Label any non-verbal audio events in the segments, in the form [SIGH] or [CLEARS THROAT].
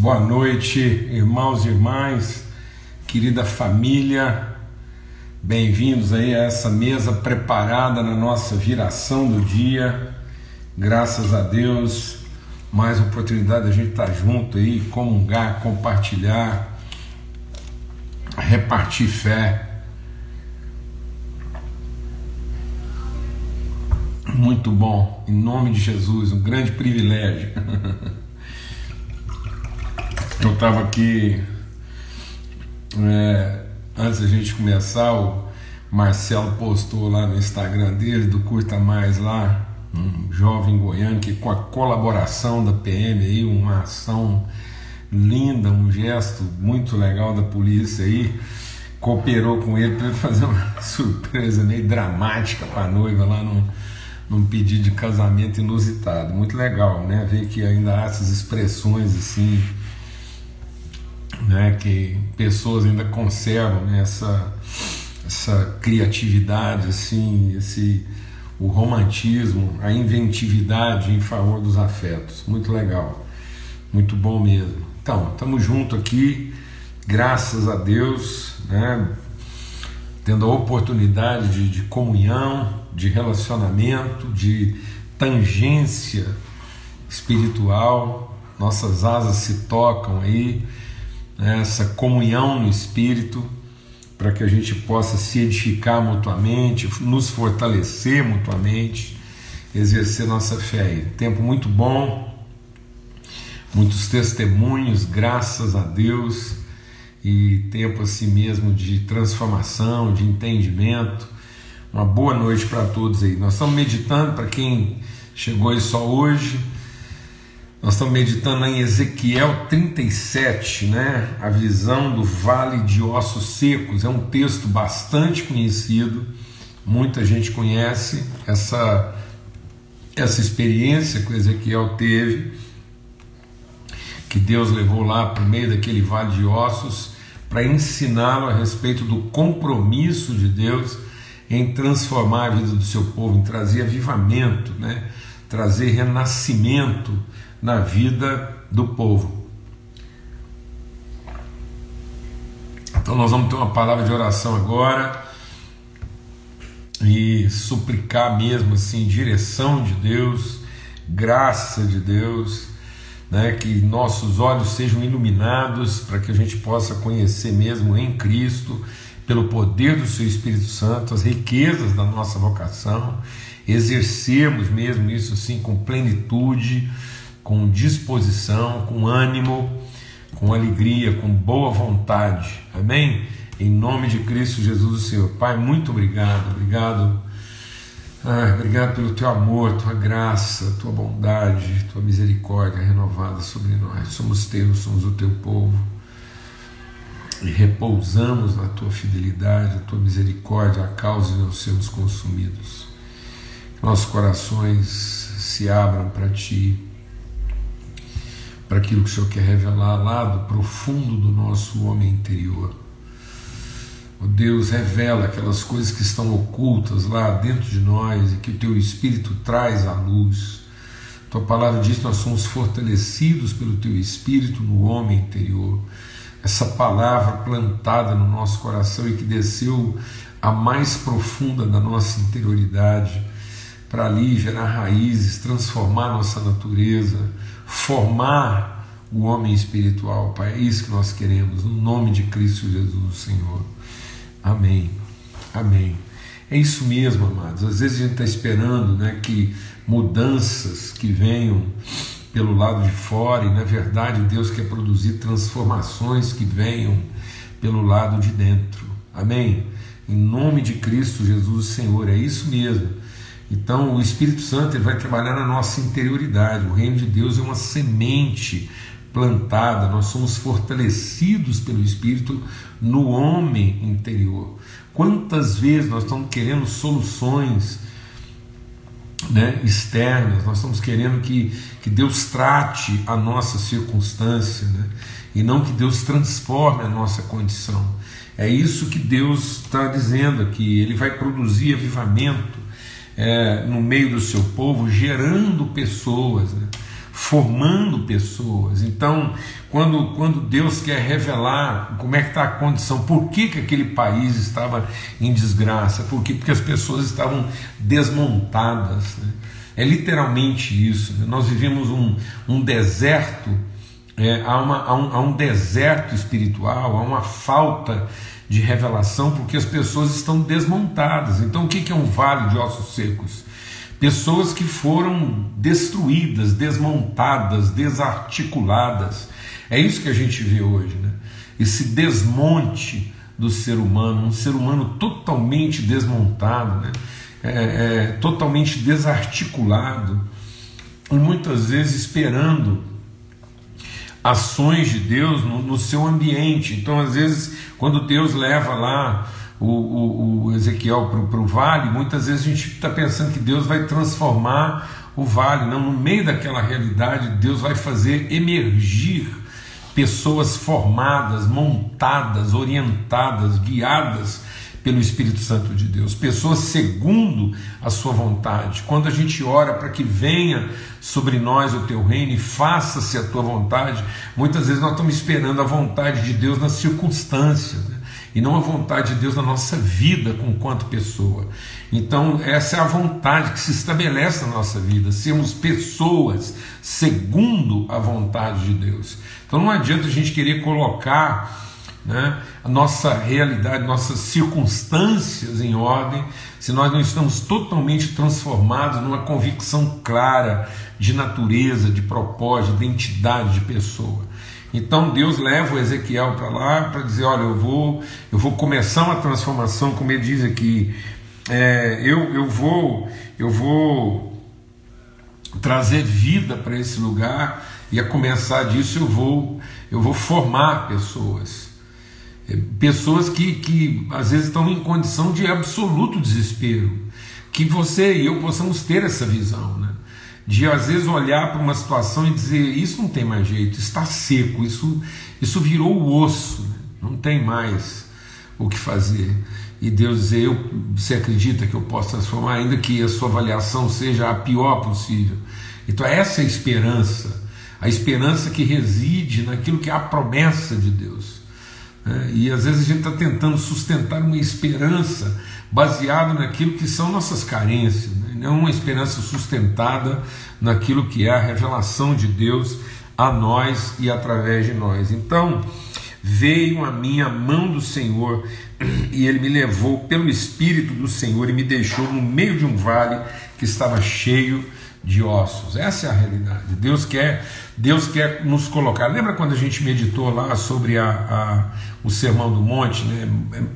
Boa noite, irmãos e irmãs, querida família, bem-vindos aí a essa mesa preparada na nossa viração do dia. Graças a Deus, mais oportunidade da gente estar junto aí, comungar, compartilhar, repartir fé. Muito bom, em nome de Jesus, um grande privilégio. [LAUGHS] Eu estava aqui, é, antes da gente começar, o Marcelo postou lá no Instagram dele, do Curta Mais lá, um jovem goiano que com a colaboração da PM aí, uma ação linda, um gesto muito legal da polícia aí, cooperou com ele para fazer uma [LAUGHS] surpresa meio dramática para a noiva lá num, num pedido de casamento inusitado. Muito legal, né? Ver que ainda há essas expressões assim né, que pessoas ainda conservam né, essa, essa criatividade, assim, esse, o romantismo, a inventividade em favor dos afetos. Muito legal, muito bom mesmo. Então, estamos juntos aqui, graças a Deus, né, tendo a oportunidade de, de comunhão, de relacionamento, de tangência espiritual, nossas asas se tocam aí essa comunhão no Espírito, para que a gente possa se edificar mutuamente, nos fortalecer mutuamente, exercer nossa fé. Aí. Tempo muito bom, muitos testemunhos, graças a Deus, e tempo assim mesmo de transformação, de entendimento. Uma boa noite para todos aí. Nós estamos meditando para quem chegou aí só hoje nós estamos meditando em Ezequiel 37, né? A visão do vale de ossos secos. É um texto bastante conhecido, muita gente conhece essa, essa experiência que Ezequiel teve, que Deus levou lá por meio daquele vale de ossos para ensiná-lo a respeito do compromisso de Deus em transformar a vida do seu povo, em trazer avivamento, né? trazer renascimento na vida do povo. Então nós vamos ter uma palavra de oração agora e suplicar mesmo assim direção de Deus, graça de Deus, né, que nossos olhos sejam iluminados para que a gente possa conhecer mesmo em Cristo, pelo poder do Seu Espírito Santo, as riquezas da nossa vocação, exercermos mesmo isso assim com plenitude com disposição, com ânimo, com alegria, com boa vontade. Amém? Em nome de Cristo Jesus, o Senhor. Pai, muito obrigado, obrigado. Ah, obrigado pelo teu amor, tua graça, tua bondade, tua misericórdia renovada sobre nós. Somos teus, somos o teu povo e repousamos na tua fidelidade, na tua misericórdia, a causa de não sermos consumidos. Nossos corações se abram para ti para aquilo que o Senhor quer revelar lá do profundo do nosso homem interior. O Deus revela aquelas coisas que estão ocultas lá dentro de nós e que o teu Espírito traz à luz. Tua palavra diz que nós somos fortalecidos pelo teu Espírito no homem interior. Essa palavra plantada no nosso coração e que desceu a mais profunda da nossa interioridade, para ali gerar raízes, transformar nossa natureza, formar o homem espiritual, Pai. É isso que nós queremos, no nome de Cristo Jesus, Senhor. Amém. Amém. É isso mesmo, amados. Às vezes a gente está esperando né, que mudanças que venham pelo lado de fora, e na verdade Deus quer produzir transformações que venham pelo lado de dentro. Amém? Em nome de Cristo Jesus, Senhor, é isso mesmo. Então, o Espírito Santo ele vai trabalhar na nossa interioridade. O reino de Deus é uma semente plantada, nós somos fortalecidos pelo Espírito no homem interior. Quantas vezes nós estamos querendo soluções né, externas, nós estamos querendo que, que Deus trate a nossa circunstância né, e não que Deus transforme a nossa condição. É isso que Deus está dizendo aqui, Ele vai produzir avivamento é, no meio do seu povo, gerando pessoas, né? formando pessoas. Então, quando, quando Deus quer revelar como é que está a condição, por que, que aquele país estava em desgraça, por quê? porque as pessoas estavam desmontadas. Né? É literalmente isso. Né? Nós vivemos um, um deserto, é, há, uma, há, um, há um deserto espiritual, há uma falta de revelação, porque as pessoas estão desmontadas. Então, o que é um vale de ossos secos? Pessoas que foram destruídas, desmontadas, desarticuladas. É isso que a gente vê hoje, né? Esse desmonte do ser humano, um ser humano totalmente desmontado, né? É, é, totalmente desarticulado, e muitas vezes esperando ações de Deus no, no seu ambiente. Então, às vezes, quando Deus leva lá o, o, o Ezequiel para o vale, muitas vezes a gente está pensando que Deus vai transformar o vale. Não, no meio daquela realidade, Deus vai fazer emergir pessoas formadas, montadas, orientadas, guiadas pelo Espírito Santo de Deus, pessoas segundo a sua vontade. Quando a gente ora para que venha sobre nós o teu reino e faça-se a tua vontade, muitas vezes nós estamos esperando a vontade de Deus nas circunstâncias. Né? e não a vontade de Deus na nossa vida com quanto pessoa. Então, essa é a vontade que se estabelece na nossa vida, sermos pessoas segundo a vontade de Deus. Então, não adianta a gente querer colocar né, a nossa realidade, nossas circunstâncias em ordem, se nós não estamos totalmente transformados numa convicção clara de natureza, de propósito, de identidade de pessoa. Então Deus leva o Ezequiel para lá para dizer: olha, eu vou, eu vou começar uma transformação, como ele diz aqui, é, eu, eu vou, eu vou trazer vida para esse lugar e a começar disso eu vou, eu vou formar pessoas, pessoas que, que às vezes estão em condição de absoluto desespero, que você e eu possamos ter essa visão, né? de às vezes olhar para uma situação e dizer isso não tem mais jeito, está seco, isso, isso virou o osso, né? não tem mais o que fazer. E Deus dizer, eu, você acredita que eu posso transformar, ainda que a sua avaliação seja a pior possível. Então essa é a esperança, a esperança que reside naquilo que é a promessa de Deus. Né? E às vezes a gente está tentando sustentar uma esperança baseada naquilo que são nossas carências, né? não uma esperança sustentada naquilo que é a revelação de Deus a nós e através de nós. Então, veio a minha mão do Senhor [CLEARS THROAT] e ele me levou pelo Espírito do Senhor e me deixou no meio de um vale que estava cheio de ossos. Essa é a realidade. Deus quer, Deus quer nos colocar. Lembra quando a gente meditou lá sobre a, a o Sermão do Monte? Né?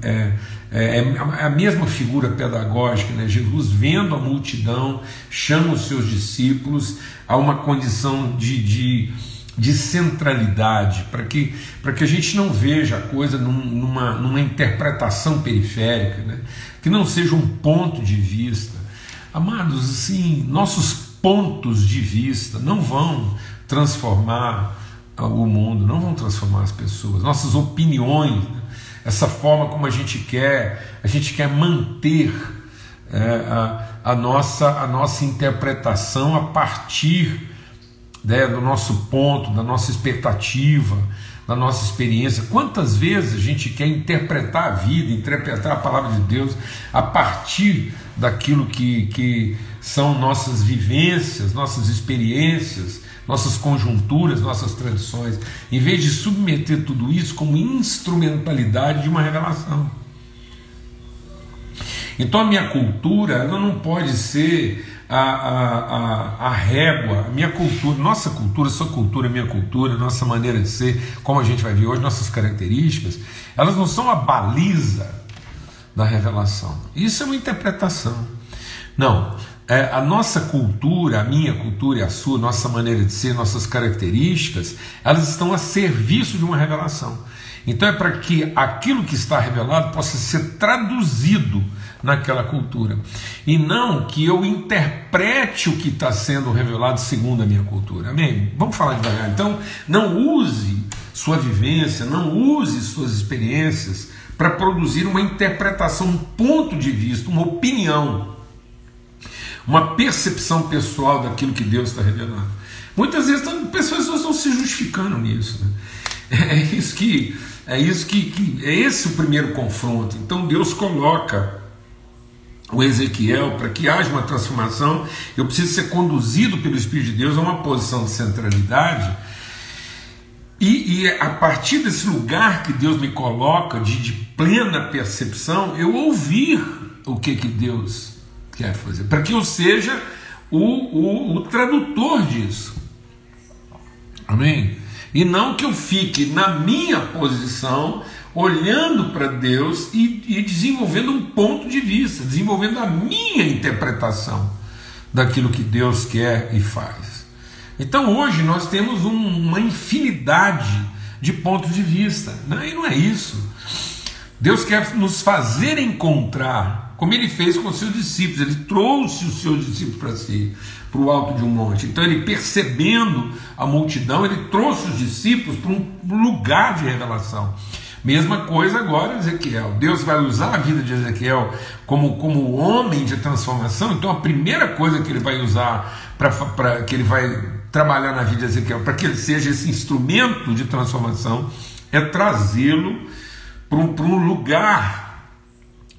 É, é, é, a mesma figura pedagógica. Né? Jesus, vendo a multidão, chama os seus discípulos a uma condição de, de, de centralidade, para que, que a gente não veja a coisa num, numa, numa interpretação periférica, né? que não seja um ponto de vista. Amados, assim, nossos pontos de vista não vão transformar o mundo, não vão transformar as pessoas. Nossas opiniões, né? essa forma como a gente quer, a gente quer manter é, a, a, nossa, a nossa interpretação a partir né, do nosso ponto, da nossa expectativa, da nossa experiência. Quantas vezes a gente quer interpretar a vida, interpretar a palavra de Deus a partir daquilo que, que são nossas vivências, nossas experiências, nossas conjunturas, nossas tradições, em vez de submeter tudo isso como instrumentalidade de uma revelação. Então a minha cultura ela não pode ser a, a, a, a régua, a minha cultura, nossa cultura, sua cultura, minha cultura, nossa maneira de ser, como a gente vai ver hoje, nossas características, elas não são a baliza da revelação. Isso é uma interpretação. Não, é, a nossa cultura, a minha cultura e a sua, nossa maneira de ser, nossas características, elas estão a serviço de uma revelação. Então é para que aquilo que está revelado possa ser traduzido naquela cultura. E não que eu interprete o que está sendo revelado segundo a minha cultura. Amém? Vamos falar devagar. Então, não use sua vivência, não use suas experiências para produzir uma interpretação, um ponto de vista, uma opinião uma percepção pessoal daquilo que Deus está revelando. Muitas vezes pessoas estão se justificando nisso. Né? [LAUGHS] É isso que é isso que, que é esse o primeiro confronto. Então Deus coloca o Ezequiel para que haja uma transformação. Eu preciso ser conduzido pelo Espírito de Deus a uma posição de centralidade. E, e a partir desse lugar que Deus me coloca de, de plena percepção, eu ouvir o que, que Deus quer fazer, para que eu seja o, o, o tradutor disso. Amém? E não que eu fique na minha posição, olhando para Deus e, e, desenvolvendo um ponto de vista, desenvolvendo a minha interpretação daquilo que Deus quer e faz. Então hoje nós temos um, uma infinidade de pontos de vista, né? e não é isso. Deus quer nos fazer encontrar, como ele fez com seus discípulos, ele trouxe os seus discípulos para si para o alto de um monte. Então ele percebendo a multidão, ele trouxe os discípulos para um lugar de revelação. Mesma coisa agora Ezequiel. Deus vai usar a vida de Ezequiel como, como homem de transformação. Então a primeira coisa que ele vai usar para que ele vai trabalhar na vida de Ezequiel, para que ele seja esse instrumento de transformação, é trazê-lo para um, para um lugar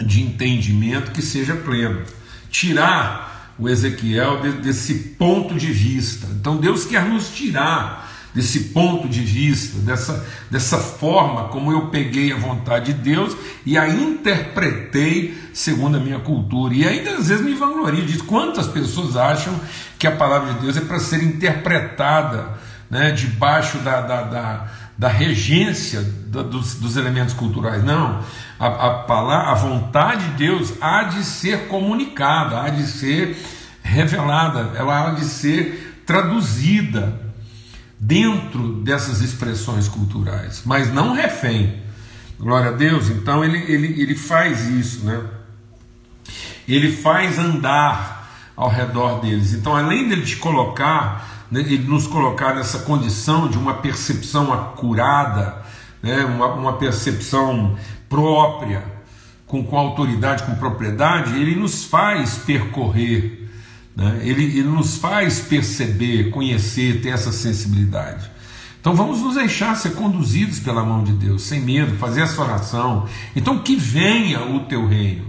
de entendimento que seja pleno. Tirar o Ezequiel desse ponto de vista. Então Deus quer nos tirar desse ponto de vista, dessa, dessa forma como eu peguei a vontade de Deus e a interpretei segundo a minha cultura. E ainda às vezes me vanglorio de quantas pessoas acham que a palavra de Deus é para ser interpretada né, debaixo da, da, da, da regência dos, dos elementos culturais. Não a, a, a vontade de Deus há de ser comunicada, há de ser revelada, ela há de ser traduzida dentro dessas expressões culturais, mas não refém. Glória a Deus, então ele, ele, ele faz isso, né? Ele faz andar ao redor deles. Então, além dele te colocar, né, ele nos colocar nessa condição de uma percepção acurada, né, uma, uma percepção própria, com, com autoridade, com propriedade, ele nos faz percorrer, né? ele, ele nos faz perceber, conhecer, ter essa sensibilidade. Então vamos nos deixar ser conduzidos pela mão de Deus, sem medo, fazer essa oração. Então que venha o teu reino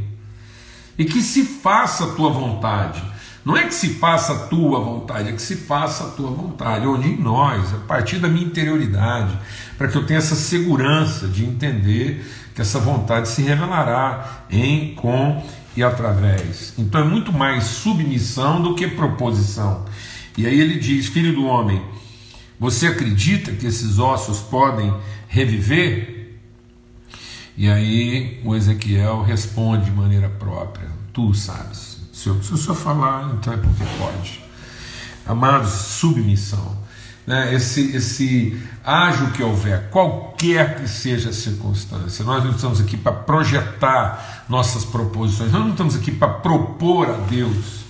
e que se faça a tua vontade. Não é que se faça a tua vontade, é que se faça a tua vontade, onde em nós, a partir da minha interioridade, para que eu tenha essa segurança de entender que essa vontade se revelará em, com e através. Então é muito mais submissão do que proposição. E aí ele diz: Filho do homem, você acredita que esses ossos podem reviver? E aí o Ezequiel responde de maneira própria: Tu sabes. Se, eu, se o senhor falar, então é porque pode. Amados, submissão né, esse, esse haja o que houver, qualquer que seja a circunstância. Nós não estamos aqui para projetar nossas proposições, nós não estamos aqui para propor a Deus.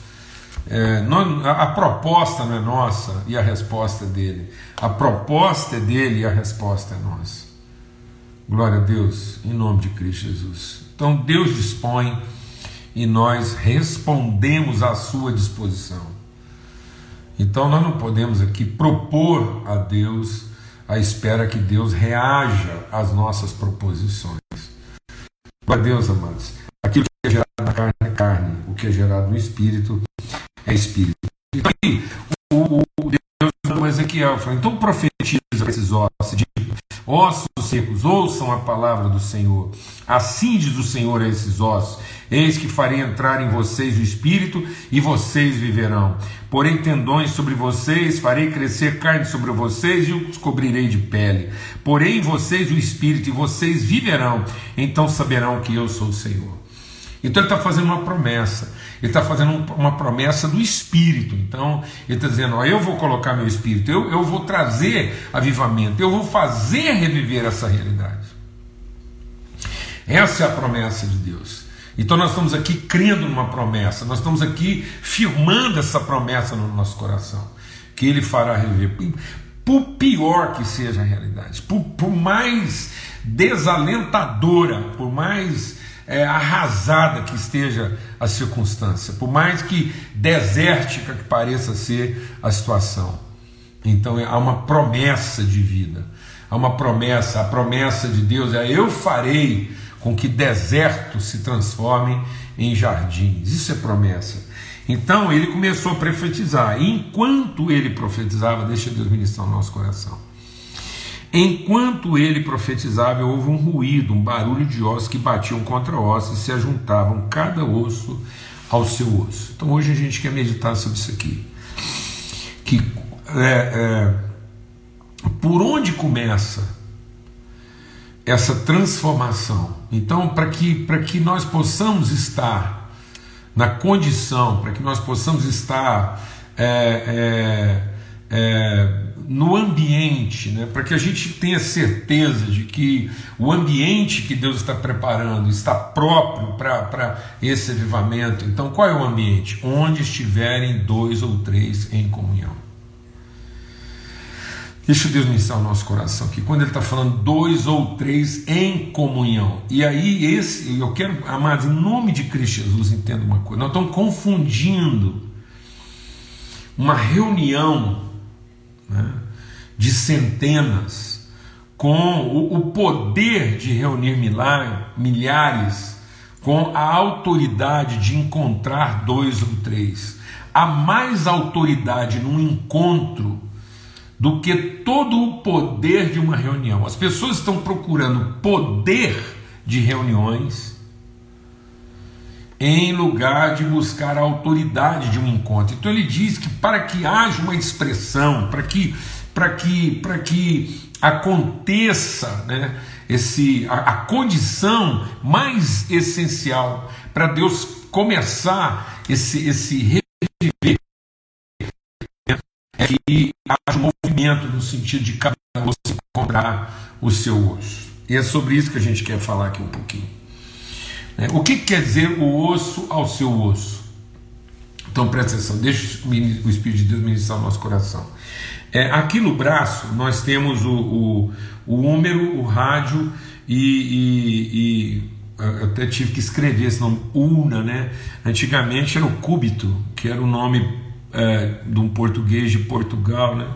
É, nós, a, a proposta não é nossa e a resposta é dele. A proposta é dele e a resposta é nossa. Glória a Deus, em nome de Cristo Jesus. Então Deus dispõe e nós respondemos à sua disposição. Então nós não podemos aqui propor a Deus a espera que Deus reaja às nossas proposições. Glória a Deus, amados. Aquilo que é gerado na carne é carne, o que é gerado no espírito é espírito. Então, aí, o, o Deus do Ezequiel falou: então profetiza esses ossos, ossos secos, ouçam a palavra do Senhor. Assim diz o Senhor a esses ossos: Eis que farei entrar em vocês o espírito e vocês viverão. Porém, tendões sobre vocês, farei crescer carne sobre vocês e os cobrirei de pele. Porém, em vocês o espírito e vocês viverão. Então saberão que eu sou o Senhor. Então ele está fazendo uma promessa. Ele está fazendo uma promessa do Espírito. Então, ele está dizendo: ó, eu vou colocar meu Espírito, eu, eu vou trazer avivamento, eu vou fazer reviver essa realidade. Essa é a promessa de Deus. Então nós estamos aqui crendo numa promessa, nós estamos aqui firmando essa promessa no nosso coração, que Ele fará reviver. Por pior que seja a realidade, por, por mais desalentadora, por mais é, arrasada que esteja a circunstância, por mais que desértica que pareça ser a situação, Então há uma promessa de vida, há uma promessa, a promessa de Deus é: eu farei com que desertos se transformem em jardins. Isso é promessa. Então ele começou a profetizar. E enquanto ele profetizava, deixa Deus ministrar o nosso coração. Enquanto ele profetizava, houve um ruído, um barulho de ossos que batiam contra ossos e se ajuntavam cada osso ao seu osso. Então hoje a gente quer meditar sobre isso aqui. Que é, é, por onde começa essa transformação? Então, para que, que nós possamos estar na condição, para que nós possamos estar é, é, é no ambiente, né, para que a gente tenha certeza de que o ambiente que Deus está preparando está próprio para esse avivamento. Então, qual é o ambiente? Onde estiverem dois ou três em comunhão. Deixa Deus ministrar o nosso coração aqui. Quando ele está falando dois ou três em comunhão. E aí, esse, eu quero, amados, em nome de Cristo Jesus, entenda uma coisa. Nós estamos confundindo uma reunião né, de centenas com o, o poder de reunir milhares, com a autoridade de encontrar dois ou três. Há mais autoridade num encontro do que todo o poder de uma reunião. As pessoas estão procurando poder de reuniões em lugar de buscar a autoridade de um encontro. Então ele diz que para que haja uma expressão, para que para que para que aconteça, né, esse a, a condição mais essencial para Deus começar esse esse reviver é que haja um movimento no sentido de cada osso encontrar o seu osso. E é sobre isso que a gente quer falar aqui um pouquinho. É, o que quer dizer o osso ao seu osso? Então presta atenção, deixa o Espírito de Deus ministrar o nosso coração. É, aqui no braço nós temos o, o, o húmero, o rádio e, e, e eu até tive que escrever esse nome, Una, né? Antigamente era o cúbito, que era o nome é, de um português de Portugal, né?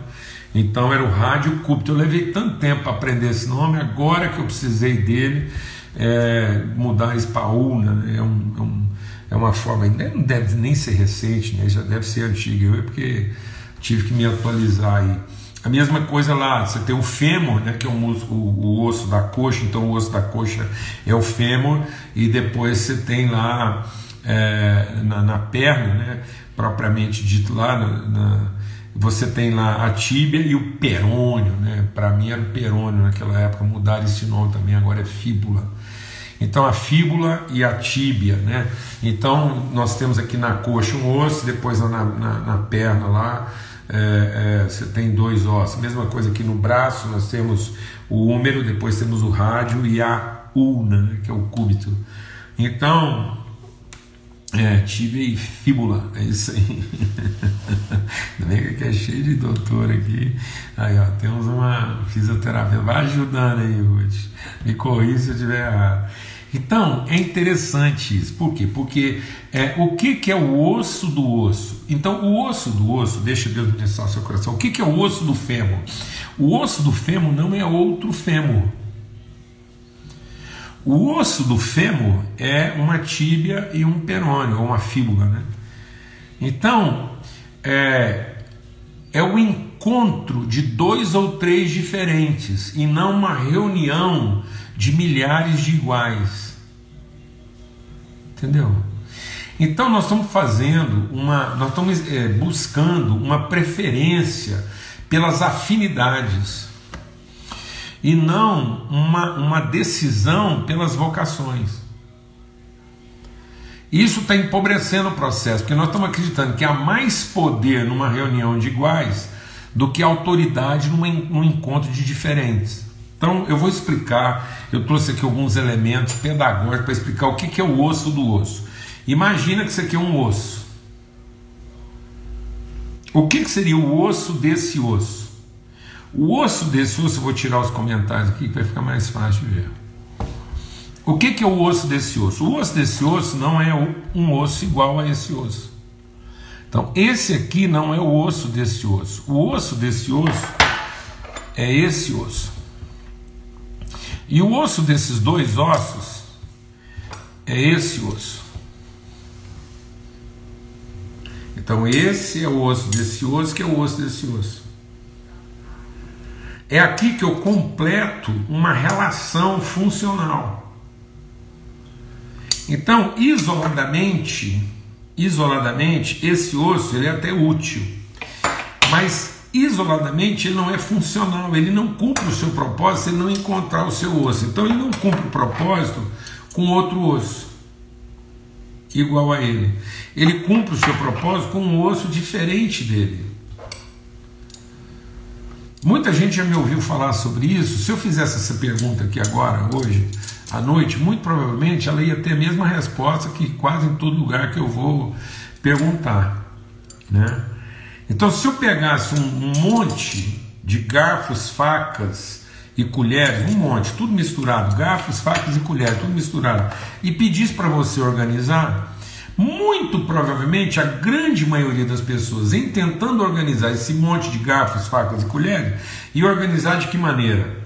Então era o rádio cúbito. Eu levei tanto tempo para aprender esse nome, agora que eu precisei dele, é, mudar Una, né? é, um, é, um, é, uma forma, não deve nem ser recente, né? já deve ser antiga, eu porque tive que me atualizar aí. A mesma coisa lá, você tem o fêmur, né, que é o, o, o, osso da coxa, então o osso da coxa é o fêmur, e depois você tem lá é, na, na, perna, né, propriamente dito lá, na, na, você tem lá a tíbia e o perônio, né, para mim era o perônio naquela época, mudaram esse nome também, agora é fíbula. Então a fíbula e a tíbia, né? Então nós temos aqui na coxa um osso, depois na, na, na perna lá é, é, você tem dois ossos. Mesma coisa aqui no braço, nós temos o húmero, depois temos o rádio e a ulna, né, que é o cúbito. Então, é, tíbia e fíbula, é isso aí. [LAUGHS] Ainda bem que é cheio de doutor aqui. Aí, ó, temos uma fisioterapia. Vai ajudando aí, Ruth. Me corrija se eu estiver errado. Então, é interessante isso. Por quê? Porque é, o que, que é o osso do osso? Então, o osso do osso, deixa Deus pensar no seu coração, o que, que é o osso do fêmur? O osso do fêmur não é outro fêmur. O osso do fêmur é uma tíbia e um perônio, ou uma fíbula. Né? Então, é, é o encontro de dois ou três diferentes, e não uma reunião de milhares de iguais. Entendeu? Então nós estamos fazendo uma, nós estamos é, buscando uma preferência pelas afinidades e não uma, uma decisão pelas vocações. Isso está empobrecendo o processo, porque nós estamos acreditando que há mais poder numa reunião de iguais do que autoridade num, num encontro de diferentes. Então eu vou explicar, eu trouxe aqui alguns elementos pedagógicos para explicar o que, que é o osso do osso. Imagina que isso aqui é um osso. O que, que seria o osso desse osso? O osso desse osso, eu vou tirar os comentários aqui que vai ficar mais fácil de ver. O que, que é o osso desse osso? O osso desse osso não é um osso igual a esse osso. Então, esse aqui não é o osso desse osso. O osso desse osso é esse osso. E o osso desses dois ossos é esse osso. Então, esse é o osso desse osso, que é o osso desse osso. É aqui que eu completo uma relação funcional. Então, isoladamente, isoladamente, esse osso ele é até útil, mas isoladamente ele não é funcional, ele não cumpre o seu propósito se ele não encontrar o seu osso. Então ele não cumpre o propósito com outro osso igual a ele. Ele cumpre o seu propósito com um osso diferente dele. Muita gente já me ouviu falar sobre isso. Se eu fizesse essa pergunta aqui agora, hoje, à noite, muito provavelmente ela ia ter a mesma resposta que quase em todo lugar que eu vou perguntar. Né? Então, se eu pegasse um, monte de garfos, facas e colheres, um monte, tudo misturado, garfos, facas e colheres, tudo misturado, e pedisse para você organizar, muito provavelmente a grande maioria das pessoas, em tentando organizar esse monte de garfos, facas e colheres, e organizar de que maneira?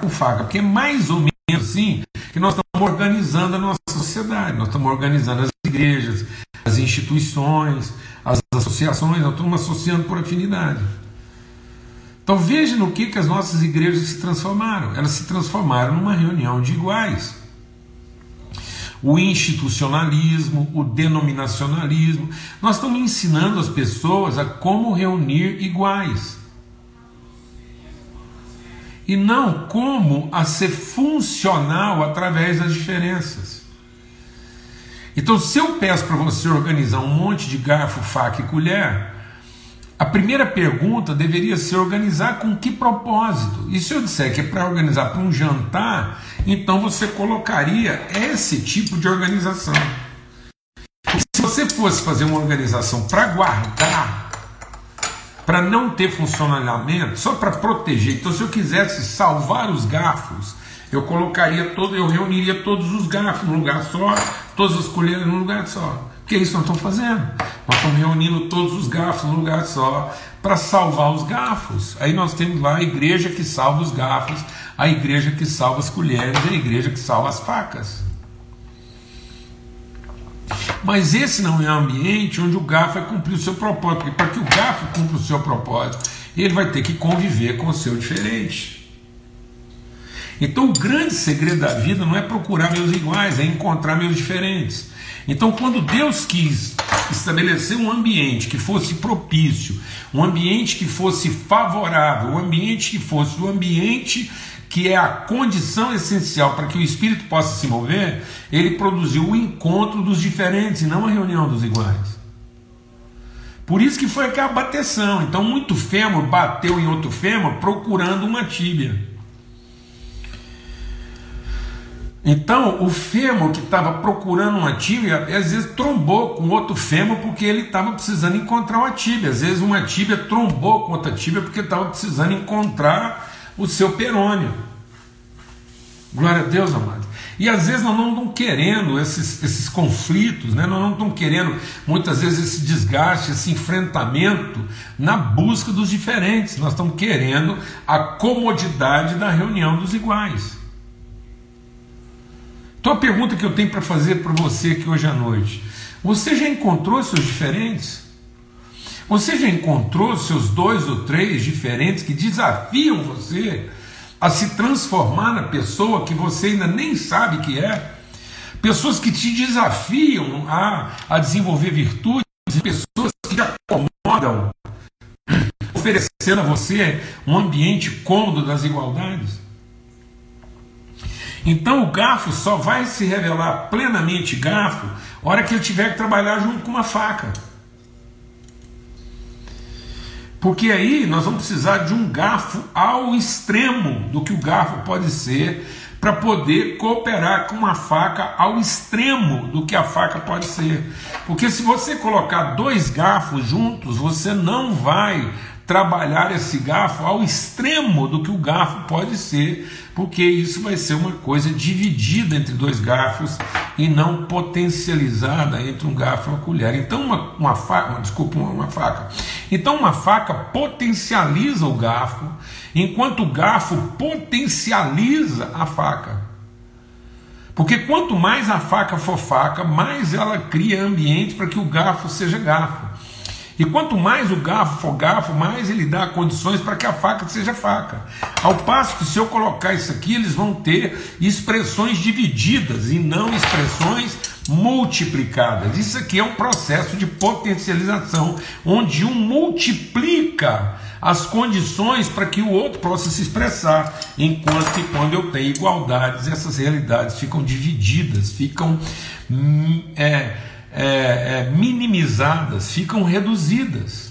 Com faca, porque é mais ou menos assim que nós estamos organizando a nossa sociedade, nós estamos organizando as igrejas, as instituições, as associações, nós estamos associando por afinidade. Então veja no que, que as nossas igrejas se transformaram. Elas se transformaram numa reunião de iguais o institucionalismo, o denominacionalismo. Nós estamos ensinando as pessoas a como reunir iguais. E não como a ser funcional através das diferenças. Então, se eu peço para você organizar um monte de garfo, faca e colher, a primeira pergunta deveria ser organizar com que propósito? E se eu disser que é para organizar para um jantar, então você colocaria esse tipo de organização. Se você fosse fazer uma organização para guardar, para não ter funcionamento, só para proteger, então se eu quisesse salvar os garfos, eu colocaria todo, eu reuniria todos os garfos num lugar só, todas as colheres num lugar só. Porque é isso nós estamos fazendo. Nós estamos reunindo todos os garfos num lugar só para salvar os garfos. Aí nós temos lá a igreja que salva os garfos, a igreja que salva as colheres, a igreja que salva as facas. Mas esse não é um ambiente onde o garfo vai cumprir o seu propósito, porque para que o garfo cumpra o seu propósito, ele vai ter que conviver com o seu diferente. Então, o grande segredo da vida não é procurar meus iguais, é encontrar meus diferentes. Então, quando Deus quis estabelecer um ambiente que fosse propício, um ambiente que fosse favorável, um ambiente que fosse o ambiente que é a condição essencial para que o espírito possa se mover, ele produziu o encontro dos diferentes e não a reunião dos iguais. Por isso que foi aquela bateção. Então, muito fêmur bateu em outro fêmur procurando uma tíbia. Então, o fêmur que estava procurando uma tíbia, às vezes trombou com outro fêmur porque ele estava precisando encontrar uma tíbia. Às vezes, uma tíbia trombou com outra tíbia porque estava precisando encontrar o seu perônio. Glória a Deus, amado. E às vezes nós não estamos querendo esses, esses conflitos, né? nós não estamos querendo muitas vezes esse desgaste, esse enfrentamento na busca dos diferentes. Nós estamos querendo a comodidade da reunião dos iguais. Então a pergunta que eu tenho para fazer para você aqui hoje à noite: você já encontrou seus diferentes? Você já encontrou seus dois ou três diferentes que desafiam você a se transformar na pessoa que você ainda nem sabe que é? Pessoas que te desafiam a, a desenvolver virtudes, pessoas que te acomodam, oferecendo a você um ambiente cômodo das igualdades. Então o garfo só vai se revelar plenamente garfo hora que ele tiver que trabalhar junto com uma faca. Porque aí nós vamos precisar de um garfo ao extremo do que o garfo pode ser para poder cooperar com uma faca ao extremo do que a faca pode ser. Porque se você colocar dois garfos juntos, você não vai trabalhar esse garfo ao extremo do que o garfo pode ser, porque isso vai ser uma coisa dividida entre dois garfos e não potencializada entre um garfo e uma colher. Então, uma, uma faca, desculpa, uma, uma faca. Então, uma faca potencializa o garfo, enquanto o garfo potencializa a faca. Porque quanto mais a faca for faca, mais ela cria ambiente para que o garfo seja garfo. E quanto mais o garfo for garfo, mais ele dá condições para que a faca seja faca. Ao passo que se eu colocar isso aqui, eles vão ter expressões divididas e não expressões multiplicadas. Isso aqui é um processo de potencialização, onde um multiplica as condições para que o outro possa se expressar, enquanto que quando eu tenho igualdades, essas realidades ficam divididas, ficam hum, é, é, é, minimizadas, ficam reduzidas.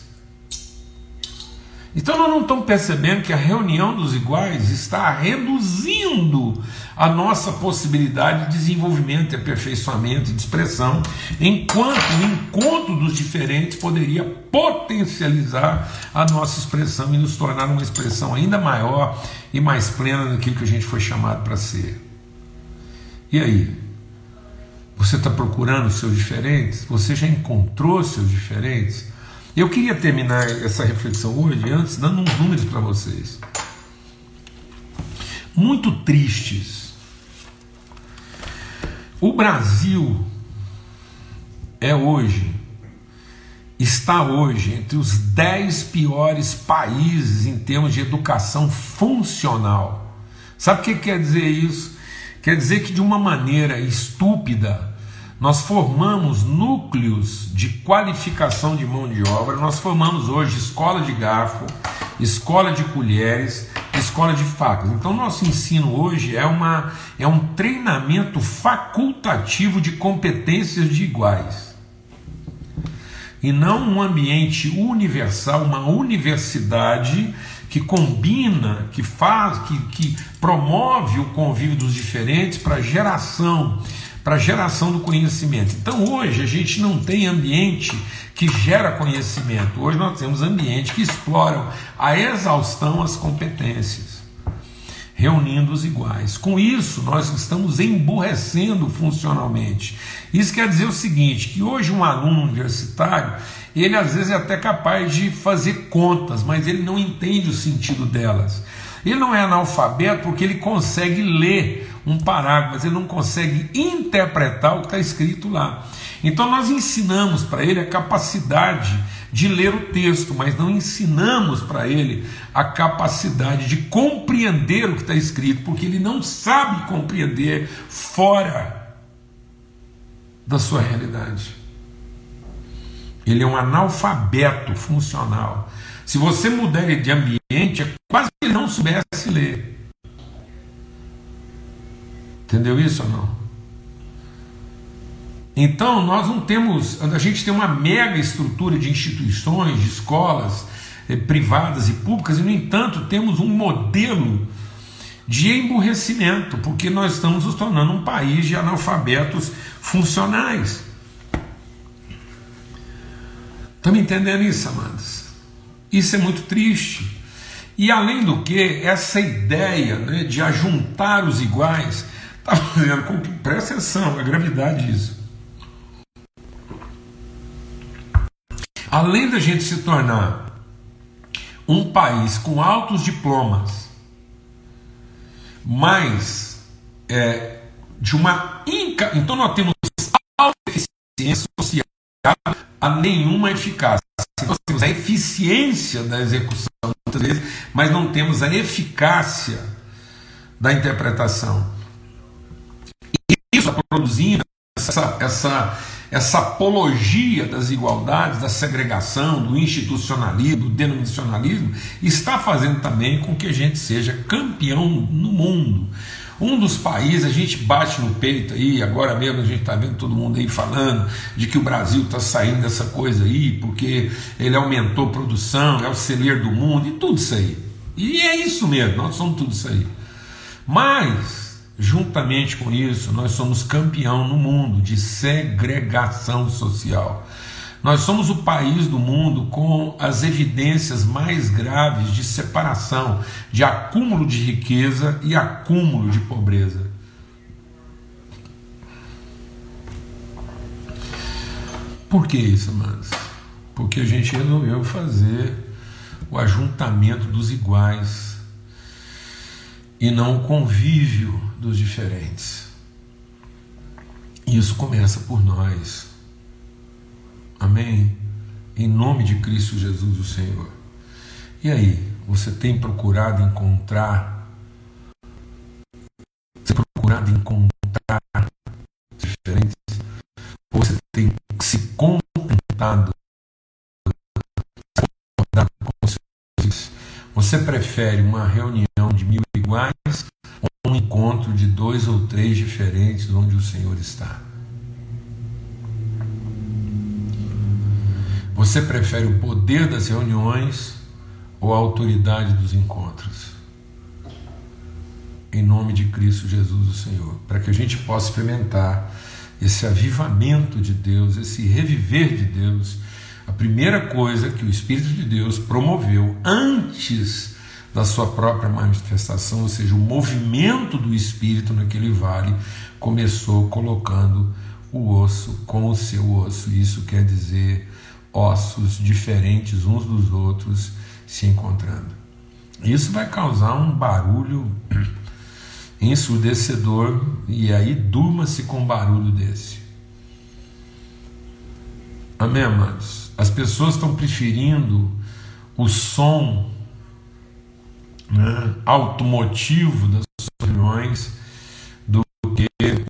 Então nós não estamos percebendo que a reunião dos iguais está reduzindo a nossa possibilidade de desenvolvimento, de aperfeiçoamento de expressão, enquanto o encontro dos diferentes poderia potencializar a nossa expressão e nos tornar uma expressão ainda maior e mais plena daquilo que a gente foi chamado para ser. E aí? Você está procurando seus diferentes? Você já encontrou seus diferentes? Eu queria terminar essa reflexão hoje, antes, dando uns números para vocês. Muito tristes. O Brasil é hoje, está hoje entre os dez piores países em termos de educação funcional. Sabe o que quer dizer isso? Quer dizer que de uma maneira estúpida, nós formamos núcleos de qualificação de mão de obra, nós formamos hoje escola de garfo, escola de colheres, escola de facas. Então, nosso ensino hoje é, uma, é um treinamento facultativo de competências de iguais. E não um ambiente universal, uma universidade que combina, que faz, que, que promove o convívio dos diferentes para geração, para geração do conhecimento. Então hoje a gente não tem ambiente que gera conhecimento. Hoje nós temos ambiente que exploram a exaustão as competências, reunindo os iguais. Com isso, nós estamos emburrecendo funcionalmente. Isso quer dizer o seguinte, que hoje um aluno universitário, ele às vezes é até capaz de fazer contas, mas ele não entende o sentido delas. Ele não é analfabeto porque ele consegue ler um parágrafo, mas ele não consegue interpretar o que está escrito lá. Então nós ensinamos para ele a capacidade de ler o texto, mas não ensinamos para ele a capacidade de compreender o que está escrito, porque ele não sabe compreender fora da sua realidade. Ele é um analfabeto funcional. Se você mudar ele de ambiente, é quase que ele não soubesse ler. Entendeu isso ou não? Então, nós não temos, a gente tem uma mega estrutura de instituições, de escolas eh, privadas e públicas, e, no entanto, temos um modelo de emburrecimento, porque nós estamos nos tornando um país de analfabetos funcionais. Estão me entendendo isso, amados? Isso é muito triste. E além do que, essa ideia né, de ajuntar os iguais está fazendo com que, presta atenção, a gravidade disso. Além da gente se tornar um país com altos diplomas, mas é, de uma inca... então nós temos alta eficiência social a nenhuma eficácia. Nós temos a eficiência da execução muitas vezes, mas não temos a eficácia da interpretação. Produzindo essa, essa, essa apologia das igualdades, da segregação, do institucionalismo, do denominacionalismo, está fazendo também com que a gente seja campeão no mundo um dos países, a gente bate no peito aí, agora mesmo a gente está vendo todo mundo aí falando de que o Brasil está saindo dessa coisa aí, porque ele aumentou a produção, é o celeiro do mundo e tudo isso aí. E é isso mesmo, nós somos tudo isso aí. Mas, juntamente com isso, nós somos campeão no mundo de segregação social. Nós somos o país do mundo com as evidências mais graves de separação, de acúmulo de riqueza e acúmulo de pobreza. Por que isso, amados? Porque a gente resolveu fazer o ajuntamento dos iguais e não o convívio dos diferentes. Isso começa por nós. Amém? Em nome de Cristo Jesus, o Senhor. E aí, você tem procurado encontrar, você tem procurado encontrar diferentes, ou você tem se contentado você prefere uma reunião iguais ou um encontro de dois ou três diferentes onde o Senhor está? Você prefere o poder das reuniões ou a autoridade dos encontros? Em nome de Cristo Jesus, o Senhor, para que a gente possa experimentar esse avivamento de Deus, esse reviver de Deus, a primeira coisa que o Espírito de Deus promoveu antes da sua própria manifestação, ou seja, o movimento do Espírito naquele vale, começou colocando o osso com o seu osso. Isso quer dizer ossos diferentes uns dos outros se encontrando. Isso vai causar um barulho ensurdecedor, e aí durma-se com um barulho desse. Amém, amados? As pessoas estão preferindo o som né, automotivo das suas reuniões do que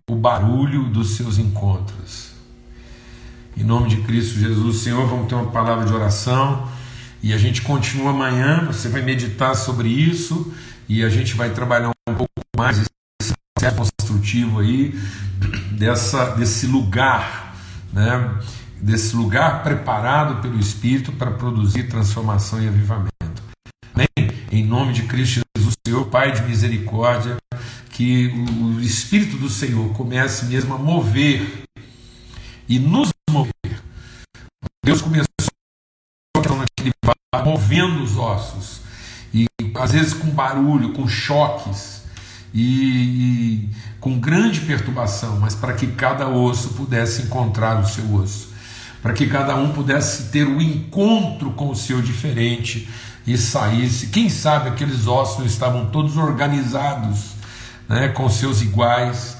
o barulho dos seus encontros. Em nome de Cristo Jesus, Senhor, vamos ter uma palavra de oração e a gente continua amanhã. Você vai meditar sobre isso e a gente vai trabalhar um pouco mais esse construtivo aí dessa, desse lugar, né? desse lugar preparado pelo Espírito para produzir transformação e avivamento. Amém? Em nome de Cristo Jesus, Senhor, Pai de misericórdia, que o Espírito do Senhor comece mesmo a mover e nos mover. Deus começou naquele movendo os ossos e às vezes com barulho, com choques e, e com grande perturbação, mas para que cada osso pudesse encontrar o seu osso para que cada um pudesse ter o um encontro com o seu diferente e saísse. Quem sabe aqueles ossos estavam todos organizados, né, com seus iguais,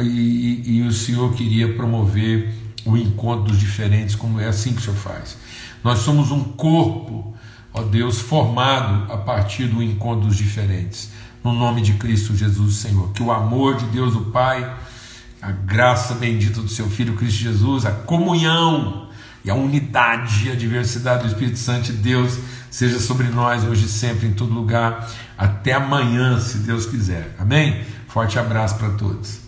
e, e, o Senhor queria promover o encontro dos diferentes, como é assim que o Senhor faz. Nós somos um corpo, ó Deus, formado a partir do encontro dos diferentes. No nome de Cristo Jesus, Senhor. Que o amor de Deus, o Pai, a graça bendita do seu Filho Cristo Jesus, a comunhão e a unidade, a diversidade do Espírito Santo de Deus seja sobre nós hoje e sempre, em todo lugar. Até amanhã, se Deus quiser. Amém? Forte abraço para todos.